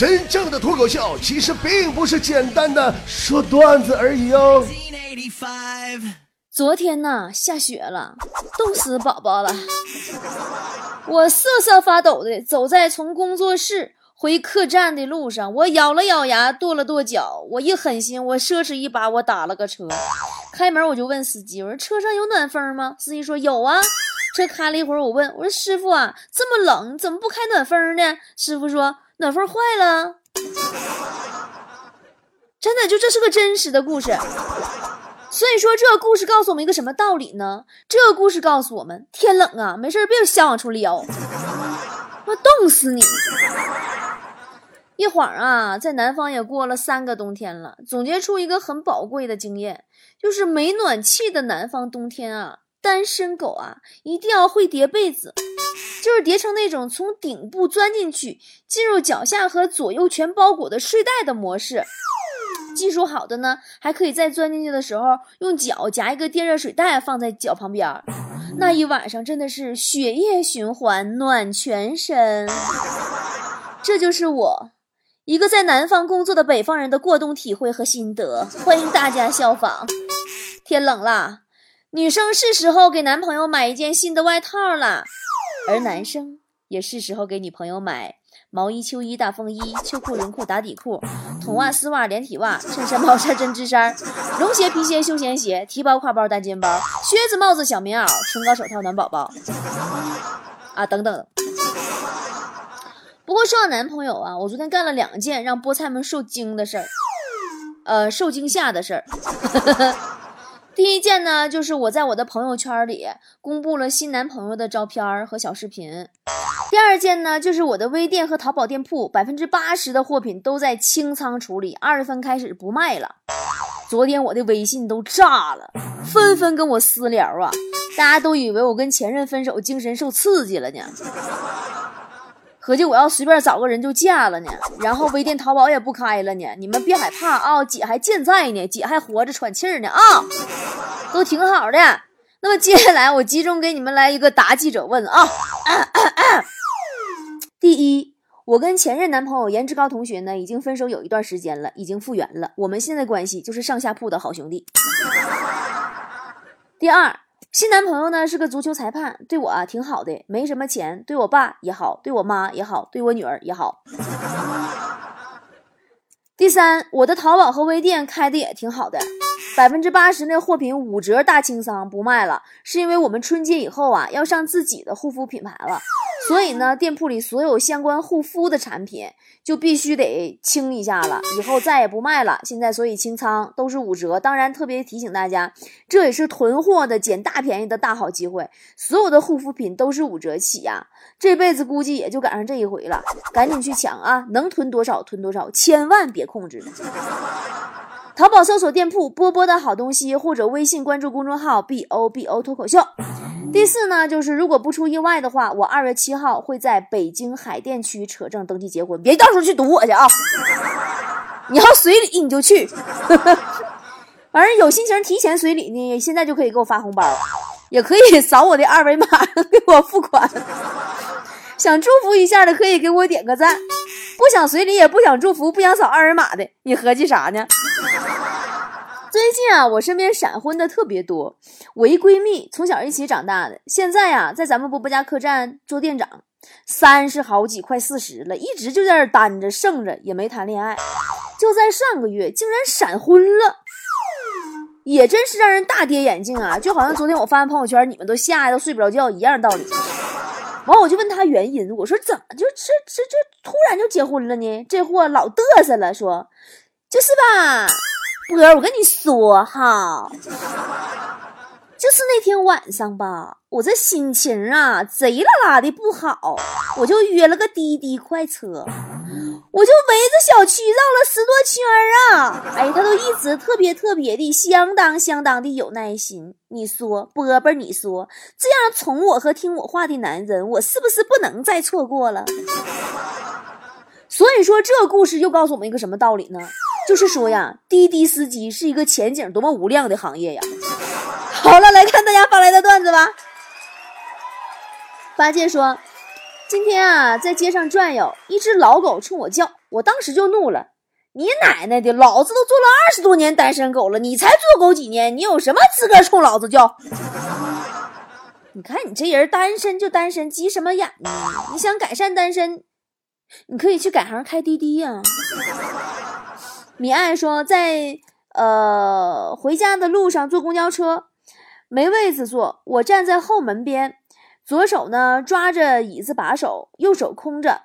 真正的脱口秀其实并不是简单的说段子而已哦。昨天呢，下雪了，冻死宝宝了。我瑟瑟发抖的走在从工作室回客栈的路上，我咬了咬牙，跺了跺脚，我一狠心，我奢侈一把，我打了个车。开门我就问司机，我说车上有暖风吗？司机说有啊。车开了一会儿，我问我说师傅啊，这么冷，怎么不开暖风呢？师傅说暖风坏了。真的，就这是个真实的故事。所以说，这个故事告诉我们一个什么道理呢？这个故事告诉我们，天冷啊，没事别瞎往出撩，我冻死你！一晃啊，在南方也过了三个冬天了，总结出一个很宝贵的经验，就是没暖气的南方冬天啊，单身狗啊一定要会叠被子，就是叠成那种从顶部钻进去，进入脚下和左右全包裹的睡袋的模式。技术好的呢，还可以在钻进去的时候用脚夹一个电热水袋放在脚旁边，那一晚上真的是血液循环暖全身。这就是我一个在南方工作的北方人的过冬体会和心得，欢迎大家效仿。天冷了，女生是时候给男朋友买一件新的外套了，而男生也是时候给女朋友买。毛衣、秋衣、大风衣、秋裤、轮裤、打底裤、筒袜、丝袜、连体袜、衬衫、毛衫、针织衫、绒鞋、皮鞋、休闲鞋、提包、挎包、单肩包、靴子、帽子、小棉袄、唇膏、手套、暖宝宝啊，等等。不过说到男朋友啊，我昨天干了两件让菠菜们受惊的事儿，呃，受惊吓的事儿。第一件呢，就是我在我的朋友圈里公布了新男朋友的照片和小视频。第二件呢，就是我的微店和淘宝店铺百分之八十的货品都在清仓处理，二月份开始不卖了。昨天我的微信都炸了，纷纷跟我私聊啊，大家都以为我跟前任分手，精神受刺激了呢。合计我要随便找个人就嫁了呢，然后微店淘宝也不开了呢。你们别害怕啊，姐还健在呢，姐还活着喘气儿呢啊，都挺好的。那么接下来我集中给你们来一个答记者问啊。第一，我跟前任男朋友颜值高同学呢，已经分手有一段时间了，已经复原了。我们现在关系就是上下铺的好兄弟。第二，新男朋友呢是个足球裁判，对我啊挺好的，没什么钱，对我爸也好，对我妈也好，对我女儿也好。第三，我的淘宝和微店开的也挺好的，百分之八十那货品五折大清仓不卖了，是因为我们春节以后啊要上自己的护肤品牌了。所以呢，店铺里所有相关护肤的产品就必须得清一下了，以后再也不卖了。现在所以清仓都是五折。当然，特别提醒大家，这也是囤货的捡大便宜的大好机会。所有的护肤品都是五折起呀，这辈子估计也就赶上这一回了。赶紧去抢啊，能囤多少囤多少，千万别控制。淘宝搜索店铺“波波的好东西”，或者微信关注公众号 “b o b o 脱口秀”。第四呢，就是如果不出意外的话，我二月七号会在北京海淀区扯证登记结婚，别到时候去堵我去啊！你要随礼你就去，反正有心情提前随礼呢，现在就可以给我发红包，也可以扫我的二维码给我付款。想祝福一下的可以给我点个赞，不想随礼也不想祝福不想扫二维码的，你合计啥呢？最近啊，我身边闪婚的特别多。我一闺蜜从小一起长大的，现在呀在咱们波波家客栈做店长，三十好几，快四十了，一直就在这单着剩着，也没谈恋爱。就在上个月，竟然闪婚了，也真是让人大跌眼镜啊！就好像昨天我发完朋友圈，你们都吓得都睡不着觉一样道理。完，我就问他原因，我说怎么就这这这突然就结婚了呢？这货老嘚瑟了，说就是吧。波儿，我跟你说哈，就是那天晚上吧，我这心情啊贼拉拉的不好，我就约了个滴滴快车，我就围着小区绕了十多圈啊。哎，他都一直特别特别的相当相当的有耐心。你说波波，你说这样宠我和听我话的男人，我是不是不能再错过了？所以说，这故事又告诉我们一个什么道理呢？就是说呀，滴滴司机是一个前景多么无量的行业呀！好了，来看大家发来的段子吧。八戒说：“今天啊，在街上转悠，一只老狗冲我叫，我当时就怒了。你奶奶的！老子都做了二十多年单身狗了，你才做狗几年？你有什么资格冲老子叫？你看你这人单身就单身，急什么眼呢？你想改善单身，你可以去改行开滴滴呀。米爱说，在呃回家的路上坐公交车，没位子坐，我站在后门边，左手呢抓着椅子把手，右手空着，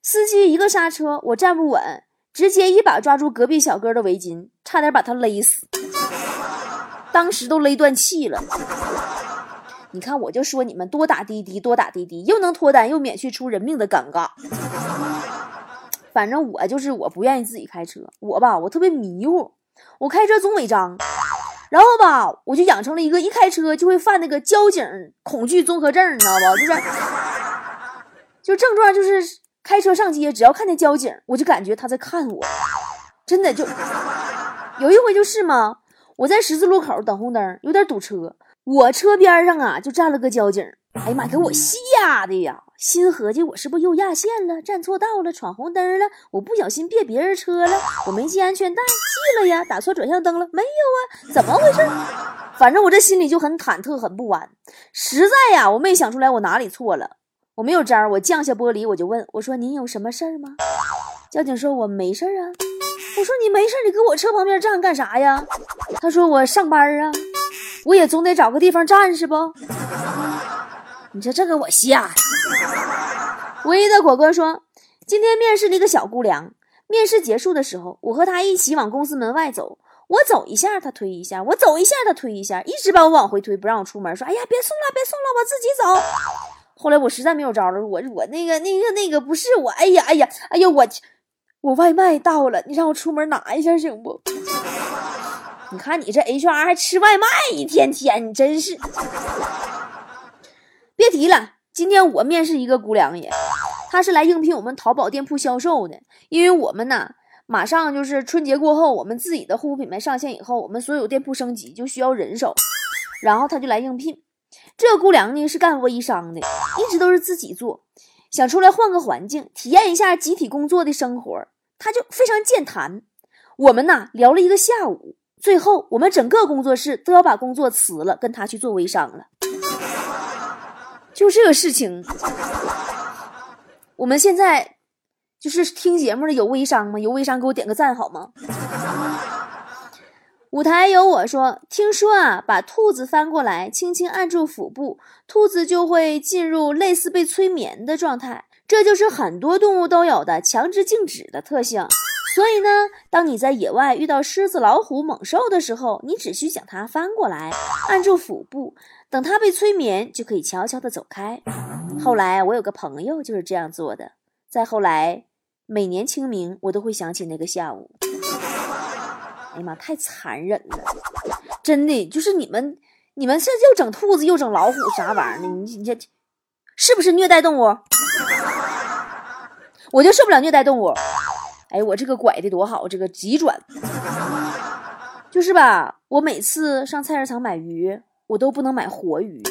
司机一个刹车，我站不稳。直接一把抓住隔壁小哥的围巾，差点把他勒死，当时都勒断气了。你看，我就说你们多打滴滴，多打滴滴，又能脱单，又免去出人命的尴尬。反正我就是我不愿意自己开车，我吧，我特别迷糊，我开车总违章，然后吧，我就养成了一个一开车就会犯那个交警恐惧综合症，你知道吧？就是，就症状就是。开车上街，只要看见交警，我就感觉他在看我，真的就有一回就是嘛，我在十字路口等红灯，有点堵车，我车边上啊就站了个交警，哎呀妈，给我吓的呀！心合计我是不是又压线了，站错道了，闯红灯了？我不小心别别人车了，我没系安全带，系了呀，打错转向灯了没有啊？怎么回事？反正我这心里就很忐忑，很不安，实在呀，我没想出来我哪里错了。我没有招，我降下玻璃，我就问我说：“您有什么事儿吗？”交警说：“我没事儿啊。”我说：“你没事，你搁我车旁边站干啥呀？”他说：“我上班啊，我也总得找个地方站是不？”你说这个我吓。唯一的果哥说：“今天面试了一个小姑娘，面试结束的时候，我和她一起往公司门外走，我走一下，她推一下；我走一下，她推一下，一直把我往回推，不让我出门，说：‘哎呀，别送了，别送了，我自己走。’”后来我实在没有招了，我我那个那个那个不是我，哎呀哎呀哎呀我我外卖到了，你让我出门拿一下行不？你看你这 HR 还吃外卖，一天天你真是。别提了，今天我面试一个姑娘也，她是来应聘我们淘宝店铺销售的，因为我们呢马上就是春节过后，我们自己的护肤品牌上线以后，我们所有店铺升级就需要人手，然后她就来应聘。这姑娘呢是干微商的，一直都是自己做，想出来换个环境，体验一下集体工作的生活，她就非常健谈。我们呐聊了一个下午，最后我们整个工作室都要把工作辞了，跟她去做微商了。就这个事情，我们现在就是听节目的有微商吗？有微商给我点个赞好吗？舞台有我说，听说啊，把兔子翻过来，轻轻按住腹部，兔子就会进入类似被催眠的状态。这就是很多动物都有的强制静止的特性。所以呢，当你在野外遇到狮子、老虎、猛兽的时候，你只需将它翻过来，按住腹部，等它被催眠，就可以悄悄地走开。后来我有个朋友就是这样做的。再后来，每年清明，我都会想起那个下午。哎呀妈，太残忍了！真的，就是你们，你们是又整兔子又整老虎啥玩意儿呢？你你这是不是虐待动物？我就受不了虐待动物。哎，我这个拐的多好，这个急转，就是吧？我每次上菜市场买鱼，我都不能买活鱼，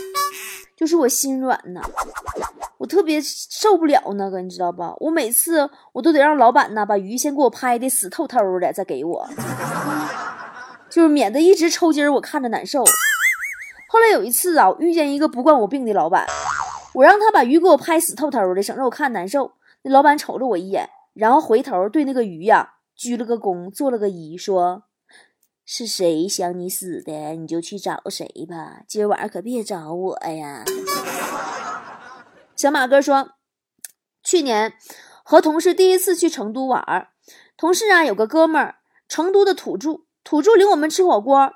就是我心软呐。我特别受不了那个，你知道吧？我每次我都得让老板呢把鱼先给我拍的死透透的，再给我，就是免得一直抽筋儿，我看着难受。后来有一次啊，我遇见一个不惯我病的老板，我让他把鱼给我拍死透透的，省着我看难受。那老板瞅了我一眼，然后回头对那个鱼呀鞠了个躬，做了个揖，说：“是谁想你死的，你就去找谁吧，今晚上可别找我呀。”小马哥说，去年和同事第一次去成都玩，同事啊有个哥们儿，成都的土著，土著领我们吃火锅。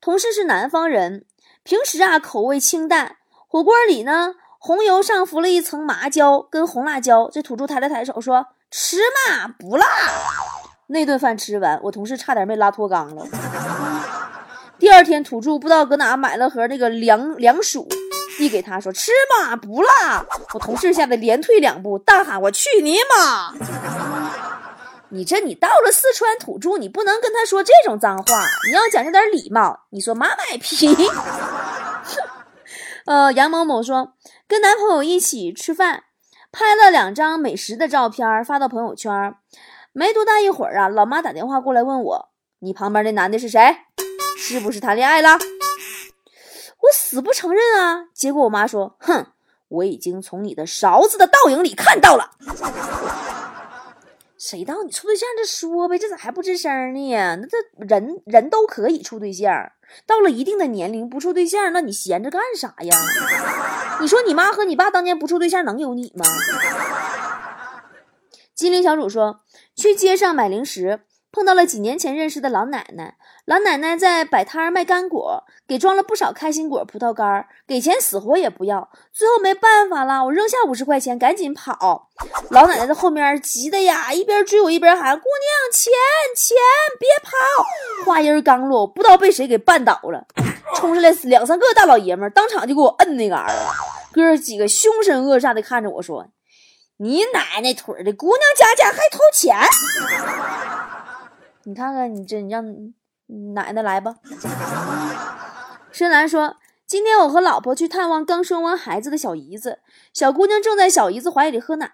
同事是南方人，平时啊口味清淡，火锅里呢红油上浮了一层麻椒跟红辣椒。这土著抬了抬手说：“吃嘛，不辣。”那顿饭吃完，我同事差点没拉脱肛了。第二天，土著不知道搁哪买了盒那个凉凉薯。递给他说：“吃嘛，不辣。”我同事吓得连退两步，大喊：“我去你妈！你这你到了四川土著，你不能跟他说这种脏话，你要讲究点礼貌。你说妈卖批。呃，杨某某说，跟男朋友一起吃饭，拍了两张美食的照片发到朋友圈，没多大一会儿啊，老妈打电话过来问我：“你旁边那男的是谁？是不是谈恋爱了？”我死不承认啊！结果我妈说：“哼，我已经从你的勺子的倒影里看到了。”谁道你处对象就说呗，这咋还不吱声呢？那这人人都可以处对象，到了一定的年龄不处对象，那你闲着干啥呀？你说你妈和你爸当年不处对象能有你吗？金陵小主说，去街上买零食。碰到了几年前认识的老奶奶，老奶奶在摆摊卖干果，给装了不少开心果、葡萄干，给钱死活也不要。最后没办法了，我扔下五十块钱，赶紧跑。老奶奶在后面急的呀，一边追我一边喊：“姑娘，钱钱，别跑！”话音刚落，不知道被谁给绊倒了，冲上来两三个大老爷们，当场就给我摁那嘎儿。哥几个凶神恶煞的看着我说：“你奶奶腿的，姑娘家家还偷钱！” 你看看，你这你让奶奶来吧。深蓝说：“今天我和老婆去探望刚生完孩子的小姨子，小姑娘正在小姨子怀里喝奶，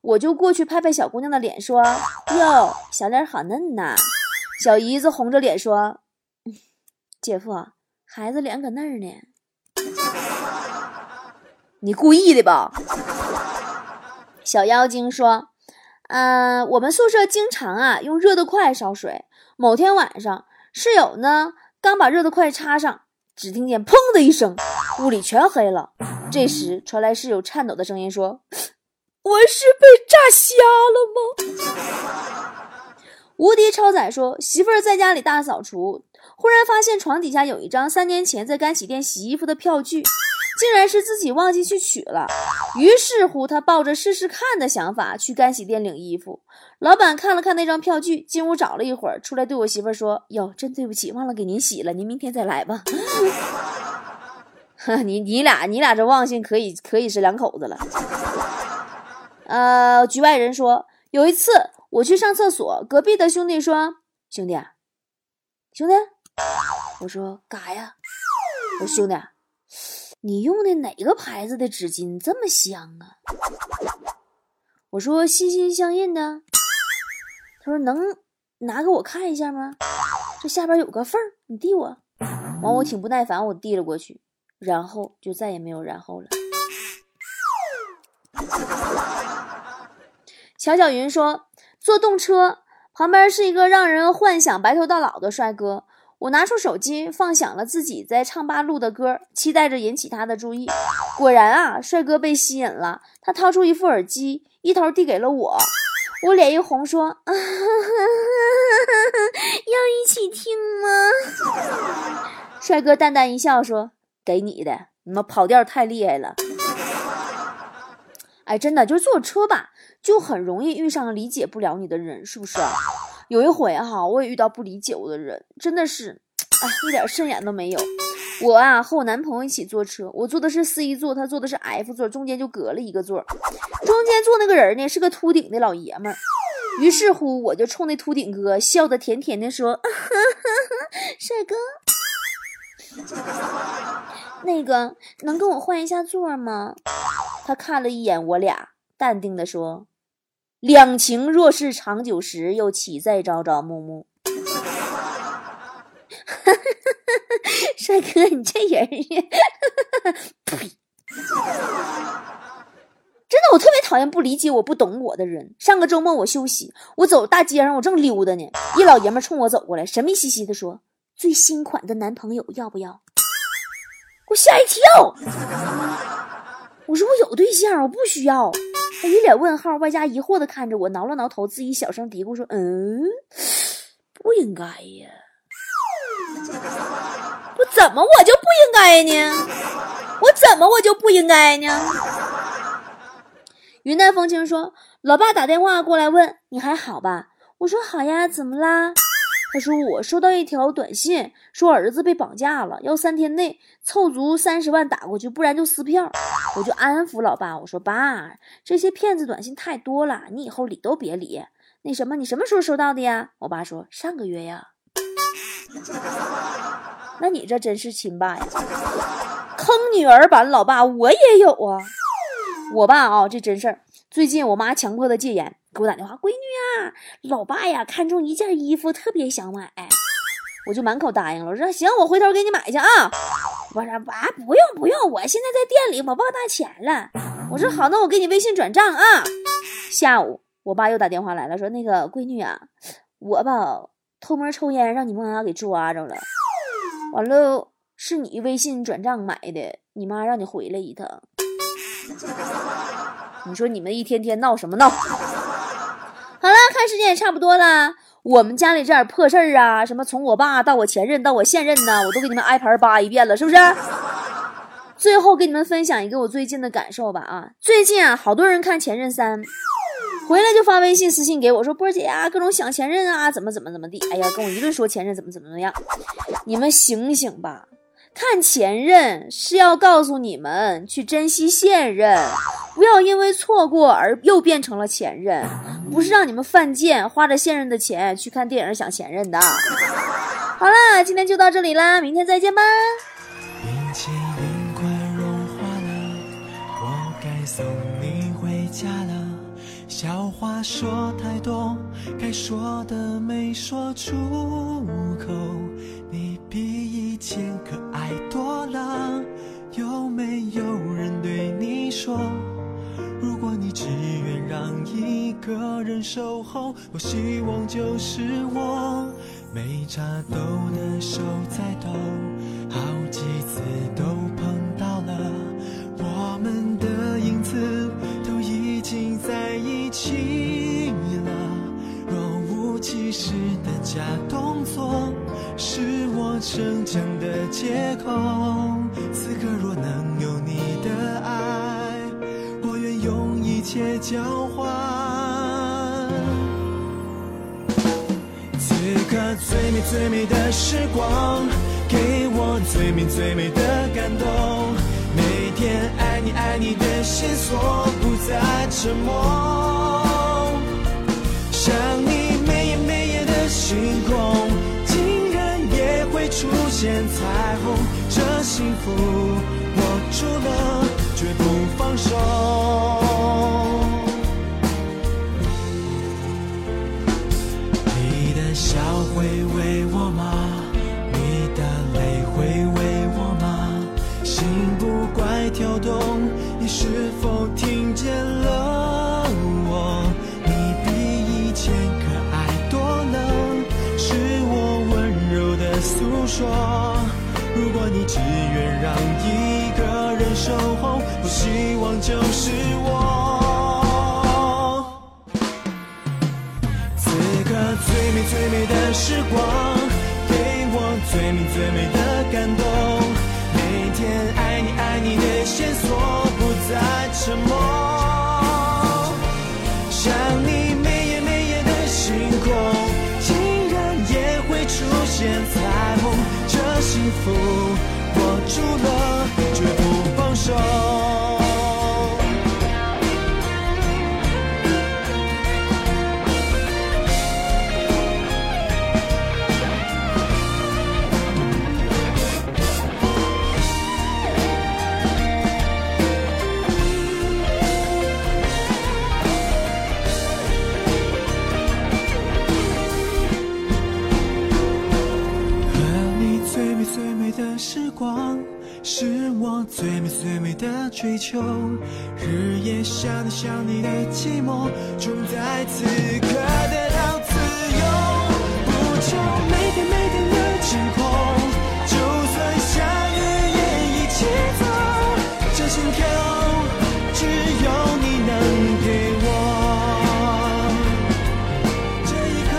我就过去拍拍小姑娘的脸，说：‘哟，小脸好嫩呐。’小姨子红着脸说：‘姐夫，孩子脸搁那儿呢。’你故意的吧？”小妖精说。嗯，我们宿舍经常啊用热得快烧水。某天晚上，室友呢刚把热得快插上，只听见砰的一声，屋里全黑了。这时传来室友颤抖的声音说：“ 我是被炸瞎了吗？”无敌超载说：“媳妇儿在家里大扫除，忽然发现床底下有一张三年前在干洗店洗衣服的票据。”竟然是自己忘记去取了，于是乎他抱着试试看的想法去干洗店领衣服。老板看了看那张票据，进屋找了一会儿，出来对我媳妇儿说：“哟，真对不起，忘了给您洗了，您明天再来吧。”你你俩你俩这忘性可以可以是两口子了。呃，局外人说，有一次我去上厕所，隔壁的兄弟说：“兄弟，兄弟。”我说：“干啥呀？”我说：“兄弟。”你用的哪个牌子的纸巾这么香啊？我说心心相印的。他说能拿给我看一下吗？这下边有个缝，你递我。完我挺不耐烦，我递了过去，然后就再也没有然后了。乔小云说坐动车旁边是一个让人幻想白头到老的帅哥。我拿出手机放响了自己在唱吧录的歌，期待着引起他的注意。果然啊，帅哥被吸引了。他掏出一副耳机，一头递给了我。我脸一红，说：“ 要一起听吗？”帅哥淡淡一笑，说：“给你的。你们跑调太厉害了。”哎，真的，就坐车吧，就很容易遇上理解不了你的人，是不是？有一回哈，我也遇到不理解我的人，真的是，哎，一点顺眼都没有。我啊和我男朋友一起坐车，我坐的是 C 座，他坐的是 F 座，中间就隔了一个座。中间坐那个人呢是个秃顶的老爷们儿。于是乎，我就冲那秃顶哥笑得甜甜的说：“帅哥，那个能跟我换一下座吗？”他看了一眼我俩，淡定的说。两情若是长久时，又岂在朝朝暮暮？帅哥，你这人呀！呸！真的，我特别讨厌不理解我、不懂我的人。上个周末我休息，我走大街上，我正溜达呢，一老爷们冲我走过来，神秘兮兮的说：“最新款的男朋友要不要？”我吓一跳，我说我有对象，我不需要。一脸问号，外加疑惑的看着我，挠了挠头，自己小声嘀咕说：“嗯，不应该呀，我怎么我就不应该呢？我怎么我就不应该呢？”云淡风轻说：“老爸打电话过来问你还好吧？”我说：“好呀，怎么啦？”他说：“我收到一条短信，说儿子被绑架了，要三天内凑足三十万打过去，不然就撕票。”我就安抚老爸，我说：“爸，这些骗子短信太多了，你以后理都别理。那什么，你什么时候收到的呀？”我爸说：“上个月呀。”那你这真是亲爸呀！坑女儿版老爸，我也有啊。我爸啊，这真事儿。最近我妈强迫他戒烟。给我打电话，闺女啊，老爸呀看中一件衣服，特别想买，我就满口答应了。我说行，我回头给你买去啊。我说啊，不用不用，我现在在店里，我忘带钱了。我说好，那我给你微信转账啊。下午我爸又打电话来了，说那个闺女啊，我吧偷摸抽烟，让你妈给抓着了。完了，是你微信转账买的，你妈让你回来一趟。你说你们一天天闹什么闹？好了，看时间也差不多了。我们家里这点破事儿啊，什么从我爸到我前任到我现任呢，我都给你们挨盘扒一遍了，是不是？最后给你们分享一个我最近的感受吧啊，最近啊，好多人看《前任三》，回来就发微信私信给我说，波姐啊，各种想前任啊，怎么怎么怎么地，哎呀，跟我一顿说前任怎么怎么怎么样，你们醒醒吧。看前任是要告诉你们去珍惜现任，不要因为错过而又变成了前任，不是让你们犯贱，花着现任的钱去看电影想前任的。好啦，今天就到这里啦，明天再见吧。冰淇淋快融化了，我该送你回家了。笑话说太多，该说的没说出口。比以前可爱多了，有没有人对你说，如果你只愿让一个人守候，我希望就是我。每插兜的手在抖，好几次都碰最美的时光，给我最美最美的感动。每天爱你爱你的线索，不再沉默。想你每夜每夜的星空。竟然也会出现彩虹，这幸福握住了，绝不放手。会为我吗？你的泪会为我吗？心不怪跳动，你是否听见了我？你比以前可爱多了，是我温柔的诉。说，如果你只愿让一个人守候，我希望就是我。时光，给我最美最美的感动。每天爱你爱你的线索，不再沉默。想你每夜每夜的星空，竟然也会出现彩虹。这幸福握住了，的追求，日夜想你想你的寂寞，终在此刻得到自由。不求每天每天的晴空，就算下雨也一起走。这心跳只有你能给我，这一刻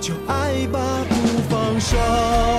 就爱吧，不放手。